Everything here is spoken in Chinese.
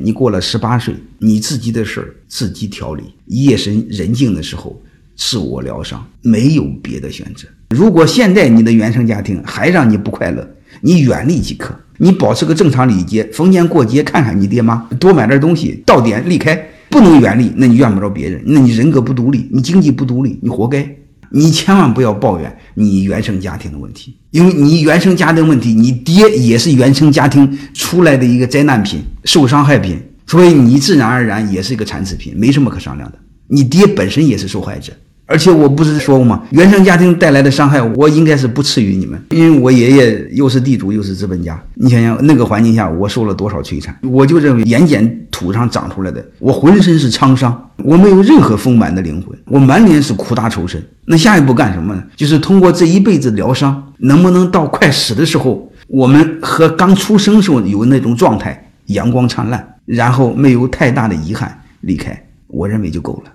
你过了十八岁，你自己的事儿自己调理。夜深人静的时候，自我疗伤，没有别的选择。如果现在你的原生家庭还让你不快乐，你远离即可。你保持个正常礼节，逢年过节看看你爹妈，多买点东西，到点离开。不能远离，那你怨不着别人，那你人格不独立，你经济不独立，你活该。你千万不要抱怨你原生家庭的问题，因为你原生家庭问题，你爹也是原生家庭出来的一个灾难品、受伤害品，所以你自然而然也是一个残次品，没什么可商量的。你爹本身也是受害者。而且我不是说过吗？原生家庭带来的伤害，我应该是不次于你们，因为我爷爷又是地主又是资本家。你想想那个环境下，我受了多少摧残？我就认为盐碱土上长出来的，我浑身是沧桑，我没有任何丰满的灵魂，我满脸是苦大仇深。那下一步干什么呢？就是通过这一辈子疗伤，能不能到快死的时候，我们和刚出生时候有那种状态，阳光灿烂，然后没有太大的遗憾离开，我认为就够了。